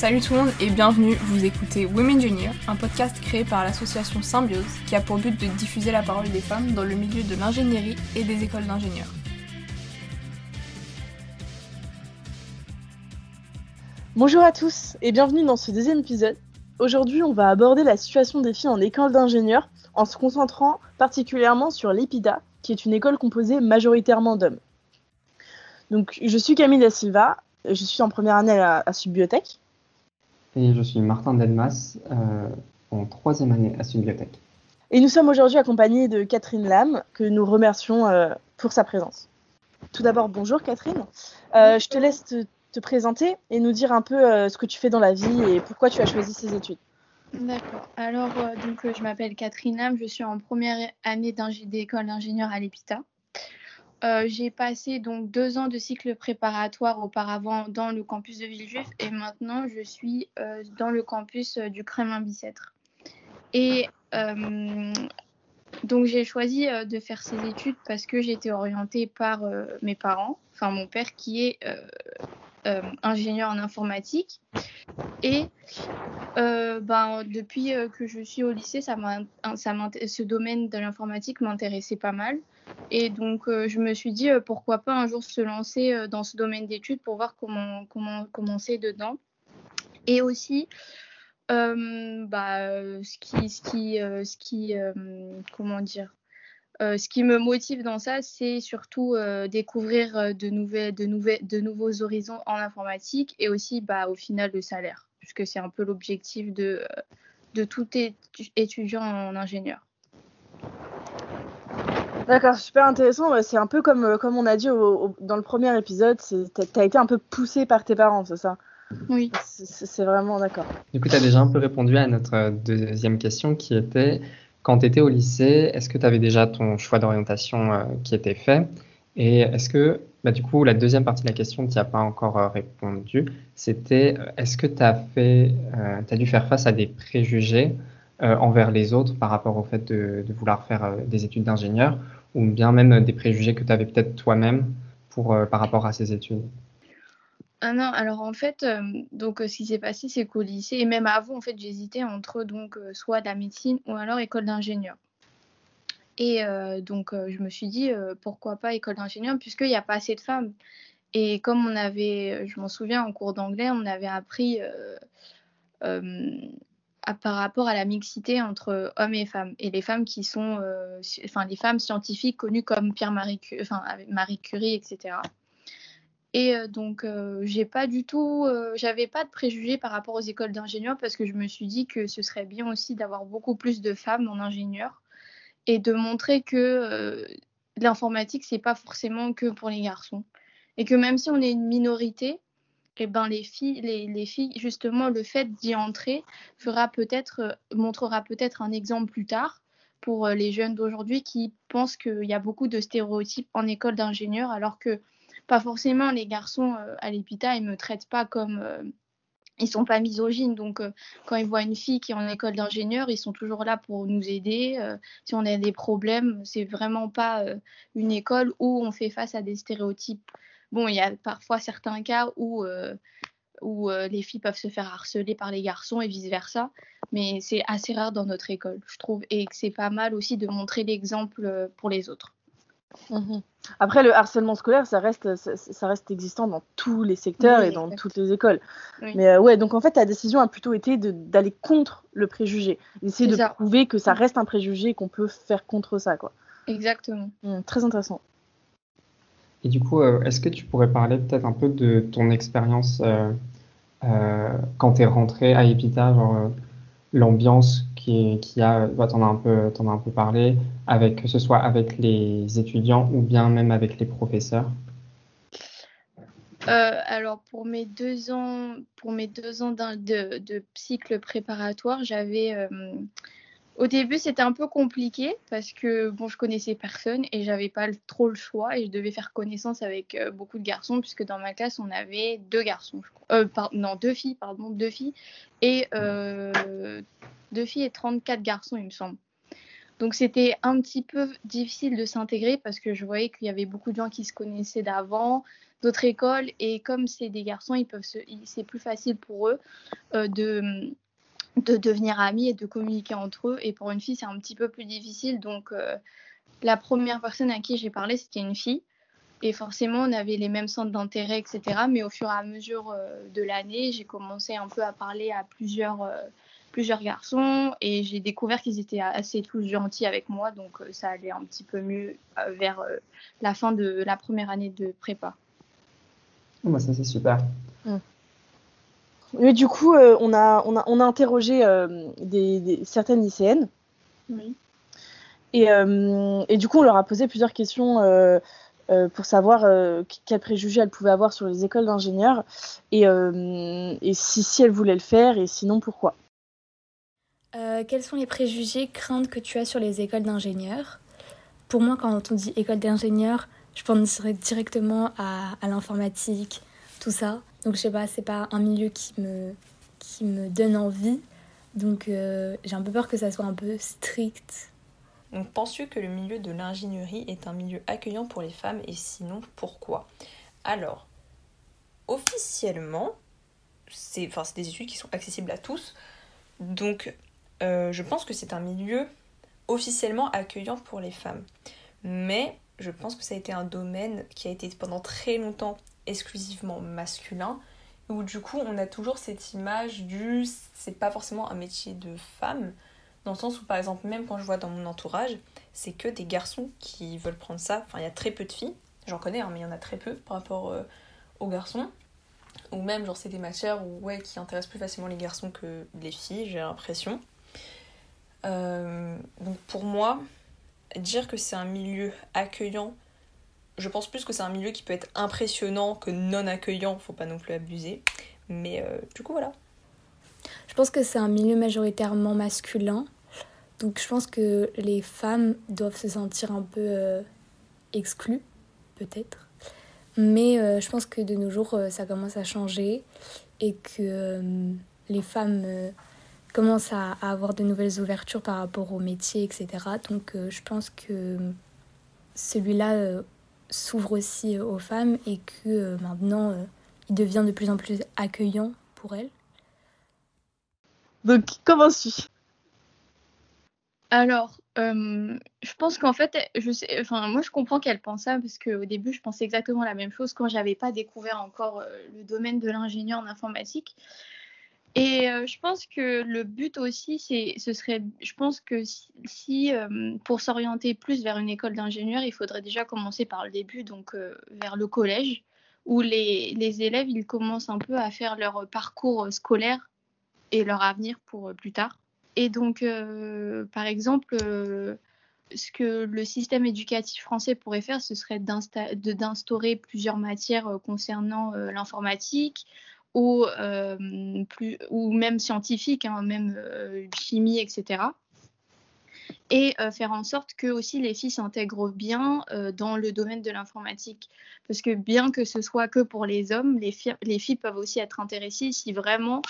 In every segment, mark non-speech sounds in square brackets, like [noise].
Salut tout le monde et bienvenue, vous écoutez Women Junior, un podcast créé par l'association Symbiose qui a pour but de diffuser la parole des femmes dans le milieu de l'ingénierie et des écoles d'ingénieurs. Bonjour à tous et bienvenue dans ce deuxième épisode. Aujourd'hui, on va aborder la situation des filles en école d'ingénieurs en se concentrant particulièrement sur l'EPIDA, qui est une école composée majoritairement d'hommes. Donc, je suis Camille Da Silva, je suis en première année à, à Subbiotech. Et je suis Martin Delmas, euh, en troisième année à Subbiotech. Et nous sommes aujourd'hui accompagnés de Catherine Lam, que nous remercions euh, pour sa présence. Tout d'abord, bonjour Catherine. Euh, je te laisse te, te, présenter et nous dire un peu euh, ce que tu fais dans la vie et pourquoi tu as choisi ces études. D'accord. Alors, euh, donc, je m'appelle Catherine Lam, je suis en première année d'école d'ingénieur à l'EPITA. Euh, j'ai passé donc deux ans de cycle préparatoire auparavant dans le campus de Villejuif et maintenant je suis euh, dans le campus euh, du Kremlin Bicêtre. Et donc j'ai choisi de faire ces études parce que été orientée par mes parents, enfin mon père qui est ingénieur en informatique. Et ben, depuis que je suis au lycée, ça ce domaine de l'informatique m'intéressait pas mal. Et donc, euh, je me suis dit, euh, pourquoi pas un jour se lancer euh, dans ce domaine d'études pour voir comment, comment commencer dedans. Et aussi, bah, ce qui, ce qui, ce qui comment dire, ce qui me motive dans ça, c'est surtout découvrir de, nouvelles, de, nouvelles, de nouveaux horizons en informatique et aussi, bah, au final, le salaire, puisque c'est un peu l'objectif de, de tout étudiant en ingénieur. D'accord, super intéressant. C'est un peu comme, euh, comme on a dit au, au, dans le premier épisode, tu as été un peu poussé par tes parents, c'est ça? Oui. C'est vraiment d'accord. Du coup, tu as déjà un peu répondu à notre deuxième question qui était quand tu étais au lycée, est-ce que tu avais déjà ton choix d'orientation euh, qui était fait? Et est-ce que, bah, du coup, la deuxième partie de la question, tu n'y as pas encore euh, répondu, c'était est-ce que tu as, fait, euh, as dû faire face à des préjugés euh, envers les autres par rapport au fait de, de vouloir faire euh, des études d'ingénieur? Ou bien même des préjugés que tu avais peut-être toi-même pour euh, par rapport à ces études? Ah non, alors en fait, euh, donc ce qui s'est passé, c'est qu'au lycée, et même avant, en fait, j'hésitais entre donc euh, soit la médecine ou alors école d'ingénieur. Et euh, donc, je me suis dit, pourquoi pas école d'ingénieur, puisqu'il n'y a pas assez de femmes. Et comme on avait, je m'en souviens, en cours d'anglais, on avait appris par rapport à la mixité entre hommes et femmes. Et les femmes qui sont euh, enfin les femmes scientifiques connues comme Pierre Marie Marie Curie etc et euh, donc euh, j'ai pas du tout j'avais pas de préjugés par rapport aux écoles d'ingénieurs parce que je me suis dit que ce serait bien aussi d'avoir beaucoup plus de femmes en ingénieur et de montrer que l'informatique c'est pas forcément que pour les garçons. Et que même si on est une minorité eh ben, les filles, les, les, filles, justement, le fait d'y entrer fera peut-être, euh, montrera peut-être un exemple plus tard pour euh, les jeunes d'aujourd'hui qui pensent qu'il y a beaucoup de stéréotypes en école d'ingénieur, alors que pas forcément les garçons euh, à l'EPITA, ils me traitent pas comme euh, ils sont pas misogynes. Donc, quand ils voient une fille qui est en école d'ingénieur, ils sont toujours là pour nous aider. Si on a des problèmes, c'est vraiment pas une école où on fait face à des stéréotypes. Bon, il y a parfois certains cas où, euh, où euh, les filles peuvent se faire harceler par les garçons et vice-versa, mais c'est assez rare dans notre école, je trouve, et que c'est pas mal aussi de montrer l'exemple euh, pour les autres. Mmh. Après, le harcèlement scolaire, ça reste, ça, ça, reste existant dans tous les secteurs oui, et dans toutes les écoles. Oui. Mais euh, ouais, donc en fait, ta décision a plutôt été d'aller contre le préjugé, d'essayer de ça. prouver que ça reste un préjugé et qu'on peut faire contre ça, quoi. Exactement. Mmh, très intéressant. Et du coup, euh, est-ce que tu pourrais parler peut-être un peu de ton expérience euh, euh, quand tu es rentré à Epita, genre l'ambiance qui, qui a, bah, t'en as un peu, as un peu parlé, avec que ce soit avec les étudiants ou bien même avec les professeurs? Alors pour mes deux ans, pour mes deux ans de, cycle préparatoire, j'avais au début, c'était un peu compliqué parce que bon, je connaissais personne et j'avais pas trop le choix et je devais faire connaissance avec euh, beaucoup de garçons puisque dans ma classe on avait deux garçons. Euh, non deux filles, pardon, deux filles et euh, deux filles et 34 garçons, il me semble. Donc c'était un petit peu difficile de s'intégrer parce que je voyais qu'il y avait beaucoup de gens qui se connaissaient d'avant, d'autres écoles, et comme c'est des garçons, ils peuvent c'est plus facile pour eux de, de devenir amis et de communiquer entre eux. Et pour une fille, c'est un petit peu plus difficile. Donc euh, la première personne à qui j'ai parlé, c'était une fille. Et forcément, on avait les mêmes centres d'intérêt, etc. Mais au fur et à mesure euh, de l'année, j'ai commencé un peu à parler à plusieurs plusieurs garçons et j'ai découvert qu'ils étaient assez tous gentils avec moi, donc euh, ça allait un petit peu mieux euh, vers euh, la fin de la première année de prépa. Oh, bah, ça c'est super. Mm. Mais du coup, on, a, on, a, on a interrogé des, certaines lycéennes. Oui. Et, et, du coup, on leur a posé plusieurs questions pour savoir quels préjugés elles pouvaient avoir sur les écoles d'ingénieurs et, et si, si elles voulaient le faire et sinon pourquoi. Euh, quels sont les préjugés, craintes que tu as sur les écoles d'ingénieurs? Pour moi, quand on dit école d'ingénieurs, je penserais directement à, l'informatique, tout ça. Donc, je sais pas, c'est pas un milieu qui me, qui me donne envie. Donc, euh, j'ai un peu peur que ça soit un peu strict. Donc, penses-tu que le milieu de l'ingénierie est un milieu accueillant pour les femmes et sinon, pourquoi? Alors, officiellement, c'est des études qui sont accessibles à tous. Donc, euh, je pense que c'est un milieu officiellement accueillant pour les femmes. Mais je pense que ça a été un domaine qui a été pendant très longtemps exclusivement masculin, où du coup on a toujours cette image du c'est pas forcément un métier de femme, dans le sens où par exemple même quand je vois dans mon entourage, c'est que des garçons qui veulent prendre ça. Enfin il y a très peu de filles, j'en connais hein, mais il y en a très peu par rapport euh, aux garçons. Ou même genre c'est des matières où, ouais, qui intéressent plus facilement les garçons que les filles, j'ai l'impression. Euh, donc pour moi, dire que c'est un milieu accueillant, je pense plus que c'est un milieu qui peut être impressionnant que non accueillant, faut pas non plus abuser. Mais euh, du coup, voilà. Je pense que c'est un milieu majoritairement masculin. Donc je pense que les femmes doivent se sentir un peu euh, exclues, peut-être. Mais je pense que de nos jours, ça commence à changer et que les femmes commence à, avoir de nouvelles ouvertures par rapport au métier, etc. Donc euh, je pense que celui-là euh, s'ouvre aussi aux femmes et que euh, maintenant il devient de plus en plus accueillant pour elles. Donc comment tu alors, je pense qu'en fait, je sais, enfin, moi je comprends qu'elle pense ça parce qu'au début je pensais exactement la même chose quand j'avais pas découvert encore le domaine de l'ingénieur en informatique. Et euh, je pense que le but aussi, c'est, ce serait, je pense que si, euh, pour s'orienter plus vers une école d'ingénieur, il faudrait déjà commencer par le début, donc euh, vers le collège, où les, les, élèves, ils commencent un peu à faire leur parcours scolaire et leur avenir pour plus tard. Et donc, par exemple, ce que le système éducatif français pourrait faire, ce serait d'instaurer plusieurs matières concernant l'informatique, ou, euh, plus, ou même scientifique, hein, même euh, chimie, etc. Et euh, faire en sorte que aussi les filles s'intègrent bien dans le domaine de l'informatique. Parce que bien que ce soit que pour les hommes, les, les filles peuvent aussi être intéressées si vraiment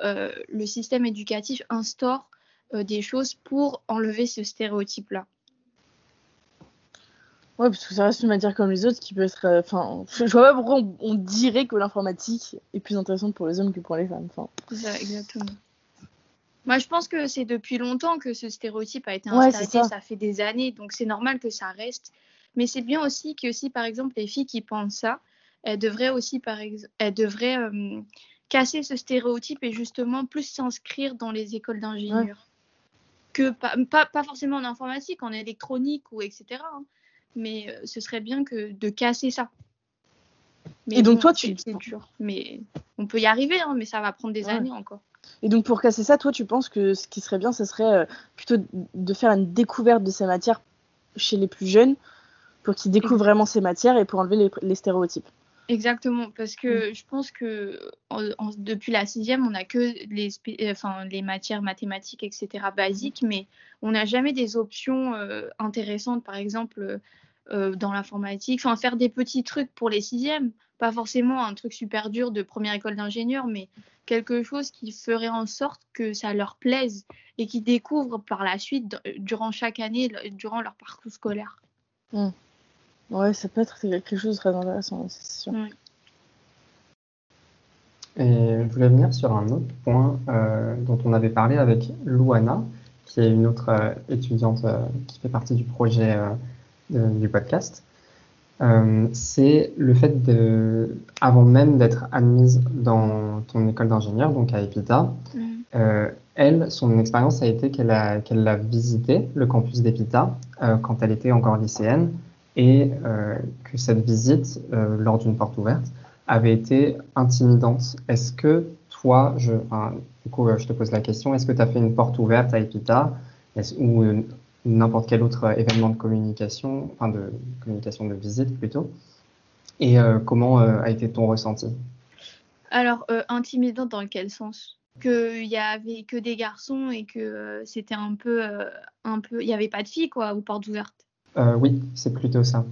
le système éducatif instaure des choses pour enlever ce stéréotype-là. Ouais, parce que ça reste une matière comme les autres qui peut être. Euh, enfin, je vois pas pourquoi on, dirait que l'informatique est plus intéressante pour les hommes que pour les femmes. Enfin. Ça, exactement. Moi, je pense que c'est depuis longtemps que ce stéréotype a été installé. ça. fait des années, donc c'est normal que ça reste. Mais c'est bien aussi que si, par exemple, les filles qui pensent ça, elles devraient aussi, par exemple, elles devraient euh, casser ce stéréotype et justement plus s'inscrire dans les écoles d'ingénieurs. Que pas, pas, pas, forcément en informatique, en électronique ou etc mais euh, ce serait bien que de casser ça. et donc toi, tu... C'est dur, mais on peut y arriver, hein, mais ça va prendre des années encore. Et donc pour casser ça, toi, tu penses que ce qui serait bien, ce serait euh, plutôt de faire une découverte de ces matières chez les plus jeunes, pour qu'ils découvrent vraiment ces matières et pour enlever les, stéréotypes. Exactement, parce que mm. je pense que depuis la sixième, on n'a que les, enfin, les matières mathématiques, etc., basiques, mais on n'a jamais des options euh, intéressantes. Par exemple, dans l'informatique, enfin faire des petits trucs pour les sixièmes, pas forcément un truc super dur de première école d'ingénieur, mais quelque chose qui ferait en sorte que ça leur plaise et qu'ils découvrent par la suite durant chaque année, durant leur parcours scolaire. Mmh. Ouais, ça peut être quelque chose de très intéressant, c'est sûr. Et je voulais venir sur un autre point euh, dont on avait parlé avec Louana, qui est une autre euh, étudiante euh, qui fait partie du projet du podcast. c'est le fait de, avant même d'être admise dans ton école d'ingénieur, donc à EPITA, mm. elle, son expérience a été qu'elle a, qu'elle a visité le campus d'EPITA quand elle était encore lycéenne et que cette visite, lors d'une porte ouverte, avait été intimidante. Est-ce que toi, je, du coup, je te pose la question, est-ce que tu as fait une porte ouverte à Epita? Ou euh, n'importe quel autre événement de communication, enfin de communication de visite plutôt Et euh, comment euh, a été ton ressenti? Alors, intimidante dans quel sens? Qu'il y avait que des garçons et que c'était un peu, un peu, il n'y avait pas de filles quoi aux portes ouvertes? oui, c'est plutôt ça.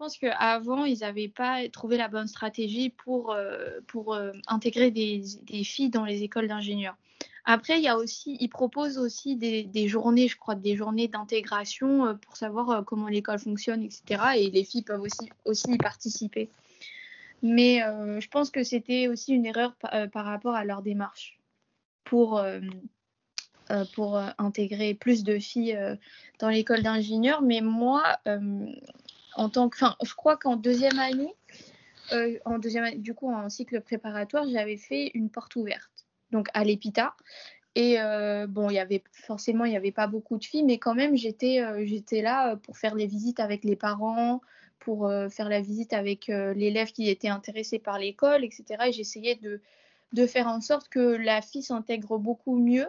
Pense qu'avant, ils n'avaient pas trouvé la bonne stratégie pour, euh, pour euh, intégrer des, filles dans les écoles d'ingénieurs. Après, il y a aussi, ils proposent aussi des, des journées, je crois, des journées d'intégration euh, pour savoir comment l'école fonctionne, etc. Et les filles peuvent aussi, aussi y participer. Mais je pense que c'était aussi une erreur par rapport à leur démarche pour, pour intégrer plus de filles dans l'école d'ingénieurs. Mais moi, enfin, je crois qu'en deuxième année, euh, en deuxième, du coup, en cycle préparatoire, j'avais fait une porte ouverte, donc à l'EPITA. Et euh, bon, il y avait forcément, il n'y avait pas beaucoup de filles, mais quand même, j'étais euh, là pour faire les visites avec les parents, pour faire la visite avec l'élève qui était intéressé par l'école, etc. Et j'essayais de, de faire en sorte que la fille s'intègre beaucoup mieux,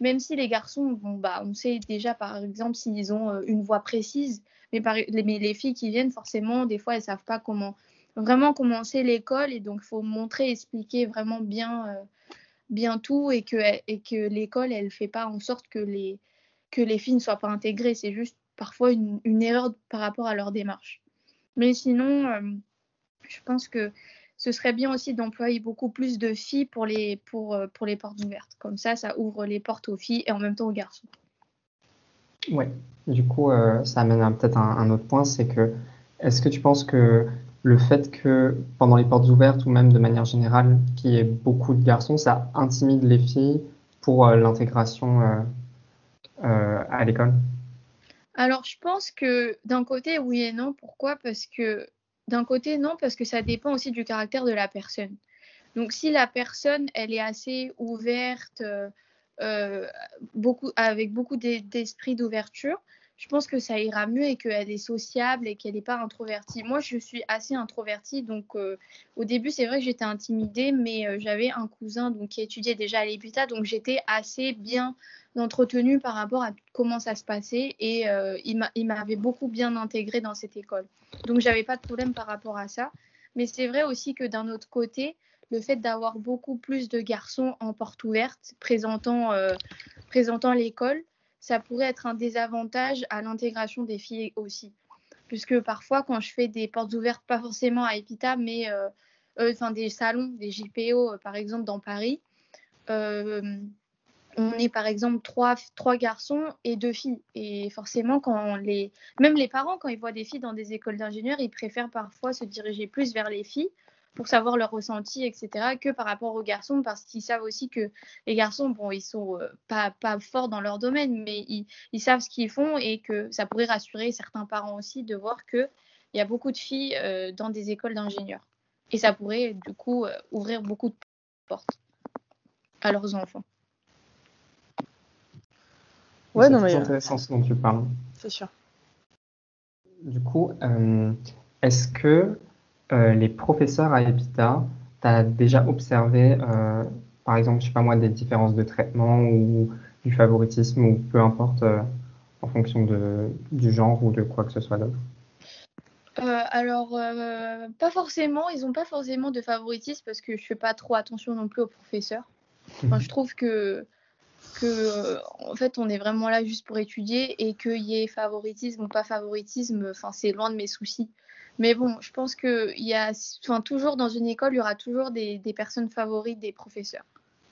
même si les garçons, bon, bah, on sait déjà, par exemple, s'ils ont une voix précise, mais, les filles qui viennent, forcément, des fois, elles savent pas comment vraiment commencer l'école et donc il faut montrer, expliquer vraiment bien, euh, tout et que, l'école, elle fait pas en sorte que les, que les filles ne soient pas intégrées. C'est juste parfois une, erreur par rapport à leur démarche. Mais sinon, euh, je pense que ce serait bien aussi d'employer beaucoup plus de filles euh, pour les portes ouvertes. Comme ça, ça ouvre les portes aux filles et en même temps aux garçons. Ouais, du coup, euh, ça amène peut-être un, un, autre point, c'est que est-ce que tu penses que le fait que pendant les portes ouvertes ou même de manière générale qu'il y ait beaucoup de garçons, ça intimide les filles pour euh, l'intégration euh, à l'école? Alors, je pense que d'un côté, oui et non. Pourquoi? Parce que d'un côté, non, parce que ça dépend aussi du caractère de la personne. Donc, si la personne, elle est assez ouverte, euh, beaucoup, avec beaucoup d'esprit d'ouverture, je pense que ça ira mieux et qu'elle est sociable et qu'elle n'est pas introvertie. Moi, je suis assez introvertie, donc euh, au début, c'est vrai que j'étais intimidée, mais euh, j'avais un cousin donc, qui étudiait déjà à l'EPITA, donc j'étais assez bien entretenue par rapport à comment ça se passait et il m'avait beaucoup bien intégrée dans cette école. Donc, j'avais pas de problème par rapport à ça. Mais c'est vrai aussi que d'un autre côté, le fait d'avoir beaucoup plus de garçons en porte ouverte présentant, euh, présentant l'école, ça pourrait être un désavantage à l'intégration des filles aussi. Puisque parfois, quand je fais des portes ouvertes, pas forcément à Epita, mais euh, euh, des salons, des JPO, par exemple, dans Paris, on est par exemple trois, trois, garçons et deux filles. Et forcément, quand les, même les parents, quand ils voient des filles dans des écoles d'ingénieurs, ils préfèrent parfois se diriger plus vers les filles pour savoir leur ressenti, etc., que par rapport aux garçons, parce qu'ils savent aussi que les garçons, bon, ils sont euh, pas, pas forts dans leur domaine, mais ils, ils savent ce qu'ils font et que ça pourrait rassurer certains parents aussi de voir qu'il y a beaucoup de filles euh, dans des écoles d'ingénieurs. Et ça pourrait, du coup, euh, ouvrir beaucoup de portes à leurs enfants. Ouais, non, mais. C'est intéressant ce dont tu parles. C'est sûr. Du coup, est-ce que euh, les professeurs à EPITA, tu as déjà observé, euh, par exemple, je sais pas moi, des différences de traitement ou du favoritisme ou peu importe euh, en fonction de, du genre ou de quoi que ce soit d'autre? Alors, pas forcément. Ils n'ont pas forcément de favoritisme parce que je fais pas trop attention non plus aux professeurs. Enfin, je trouve que que en fait on est vraiment là juste pour étudier et qu'il y ait favoritisme ou pas favoritisme, c'est loin de mes soucis. Mais bon, je pense que y a, enfin toujours dans une école, il y aura toujours des, personnes favorites des professeurs.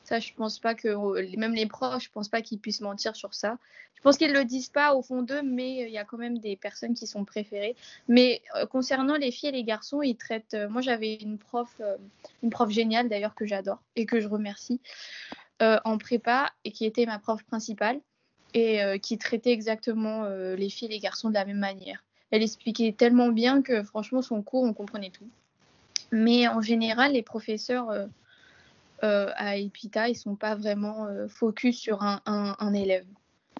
Ça, je pense pas que même les profs, je pense pas qu'ils puissent mentir sur ça. Je pense qu'ils le disent pas au fond d'eux, mais il y a quand même des personnes qui sont préférées. Mais euh, concernant les filles et les garçons, ils traitent. Euh, moi, j'avais une prof, euh, une prof géniale d'ailleurs que j'adore et que je remercie en prépa et qui était ma prof principale et qui traitait exactement les filles et les garçons de la même manière. Elle expliquait tellement bien que franchement son cours on comprenait tout. Mais en général, les professeurs euh, à Epita, ils sont pas vraiment euh, focus sur un, élève.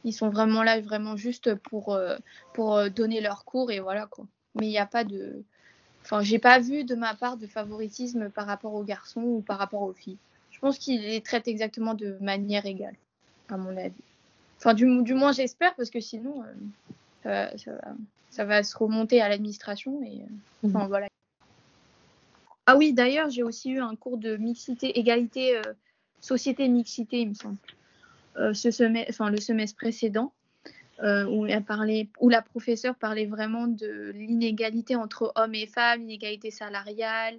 Ils sont vraiment là, vraiment juste pour, euh, pour donner leur cours et voilà quoi. Mais il n'y a pas de. Enfin, j'ai pas vu de ma part de favoritisme par rapport aux garçons ou par rapport aux filles. Je pense qu'ils les traitent exactement de manière égale, à mon avis. Enfin, du, du moins, j'espère, parce que sinon, ça, va, ça, va, se remonter à l'administration. Et, enfin, mmh. voilà. Ah oui, d'ailleurs, j'ai aussi eu un cours de mixité, égalité, euh, société mixité, il me semble, euh, ce semestre, enfin, le semestre précédent, euh, où, elle parlait, où la professeure parlait vraiment de l'inégalité entre hommes et femmes, l'inégalité salariale.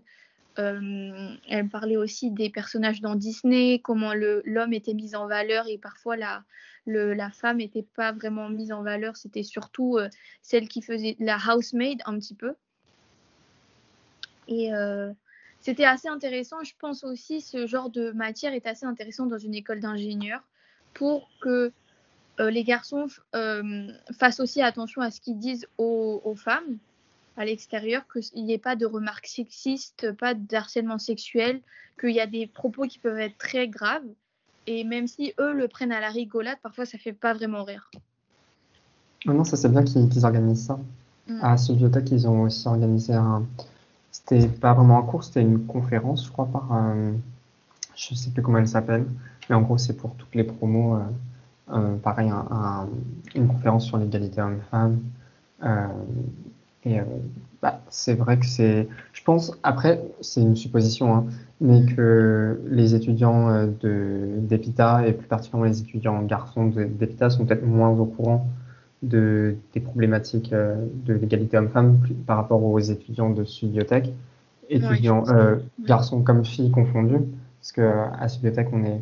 elle parlait aussi des personnages dans Disney, comment l'homme était mis en valeur et parfois la, la femme n'était pas vraiment mise en valeur. C'était surtout celle qui faisait la housemaid un petit peu. Et euh, c'était assez intéressant. Je pense aussi ce genre de matière est assez intéressant dans une école d'ingénieurs pour que euh, les garçons euh, fassent aussi attention à ce qu'ils disent aux, femmes à l'extérieur, qu'il n'y ait pas de remarques sexistes, pas d'harcèlement sexuel, qu'il y a des propos qui peuvent être très graves. Et même si eux le prennent à la rigolade, parfois ça fait pas vraiment rire. Oh non, ça c'est bien qu'ils organisent ça. Mm. À bibliothèque, ils ont aussi organisé un, c'était pas vraiment un cours, c'était une conférence, je crois, par. Euh, je sais plus comment elle s'appelle, mais en gros, c'est pour toutes les promos. Euh, euh, pareil, une conférence sur l'égalité homme-femme. Et bah, c'est vrai que c'est. Je pense, après, c'est une supposition, hein, mais que les étudiants d'EPITA, et plus particulièrement les étudiants garçons d'EPITA, sont peut-être moins au courant de, des problématiques euh, de l'égalité homme-femme par rapport aux étudiants de Sudbiotech, étudiants, euh, garçons comme filles confondus, parce qu'à Sudbiotech, on est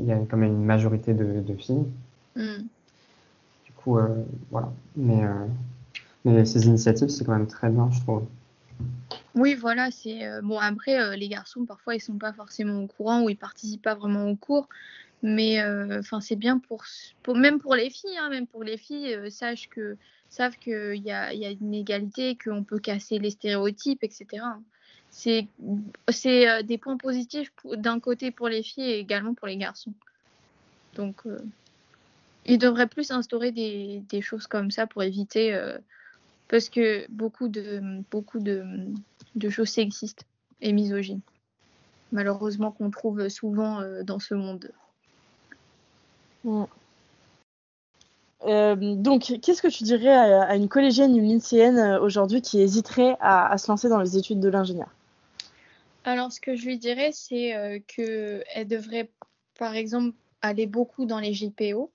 il y a quand même une majorité de, filles. Mm. Du coup, euh, voilà. Mais, mais ces initiatives, c'est quand même très bien, je trouve. Oui, voilà, c'est bon. Après, les garçons, parfois, ils sont pas forcément au courant ou ils participent pas vraiment au cours. Mais euh, enfin, c'est bien pour, même pour les filles, hein, même pour les filles, euh, sachent que, savent qu'il y a, y a une égalité, qu'on peut casser les stéréotypes, etc. C'est euh, des points positifs d'un côté pour les filles et également pour les garçons. Donc, il devrait plus instaurer des, des, choses comme ça pour éviter, parce que beaucoup de, beaucoup de, de choses sexistes et misogynes, malheureusement qu'on trouve souvent dans ce monde. Euh, donc, qu'est-ce que tu dirais à, une collégienne, une lycéenne euh, aujourd'hui qui hésiterait à, se lancer dans les études de l'ingénieur? Alors, ce que je lui dirais, c'est euh, qu'elle devrait, par exemple, aller beaucoup dans les JPO,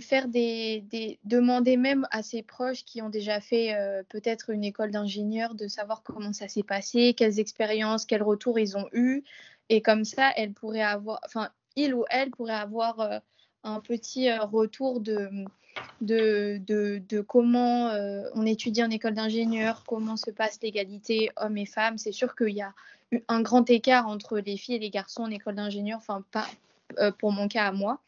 faire des, demander même à ses proches qui ont déjà fait peut-être une école d'ingénieur de savoir comment ça s'est passé, quelles expériences, quels retours ils ont eu, et comme ça, elle pourrait avoir, enfin, il ou elle pourrait avoir euh, un petit euh, retour de, de, comment euh, on étudie en école d'ingénieur, comment se passe l'égalité hommes et femmes. C'est sûr qu'il y a un grand écart entre les filles et les garçons en école d'ingénieur, enfin pas pour mon cas à moi,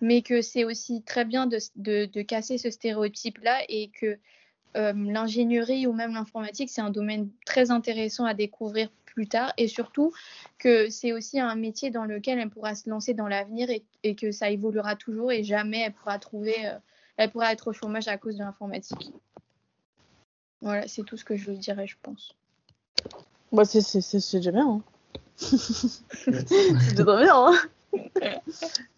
mais que c'est aussi très bien de, casser ce stéréotype-là et que l'ingénierie ou même l'informatique, c'est un domaine très intéressant à découvrir plus tard et surtout que c'est aussi un métier dans lequel elle pourra se lancer dans l'avenir et, que ça évoluera toujours et jamais elle pourra trouver, euh, elle pourra être au chômage à cause de l'informatique. Voilà, c'est tout ce que je lui dirais, je pense. Bah, c'est déjà bien. Hein. c'est déjà bien. Hein. [laughs] [laughs]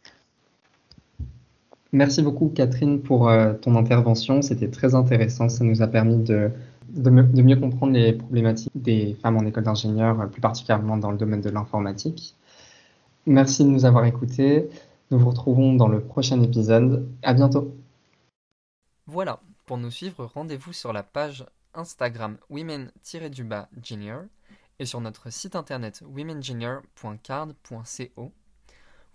Merci beaucoup Catherine pour euh, ton intervention, c'était très intéressant, ça nous a permis de mieux comprendre les problématiques des femmes en école d'ingénieur, plus particulièrement dans le domaine de l'informatique. Merci de nous avoir écoutés. Nous vous retrouvons dans le prochain épisode. À bientôt. Voilà, pour nous suivre, rendez-vous sur la page Instagram women-junior et sur notre site internet womenjunior.card.co.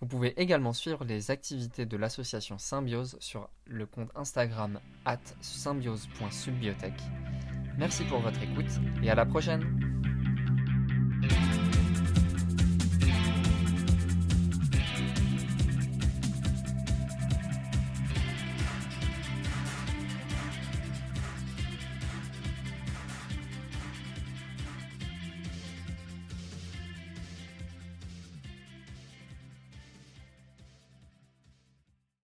Vous pouvez également suivre les activités de l'association Symbiose sur le compte Instagram at symbiose.subbiotech. Merci pour votre écoute et à la prochaine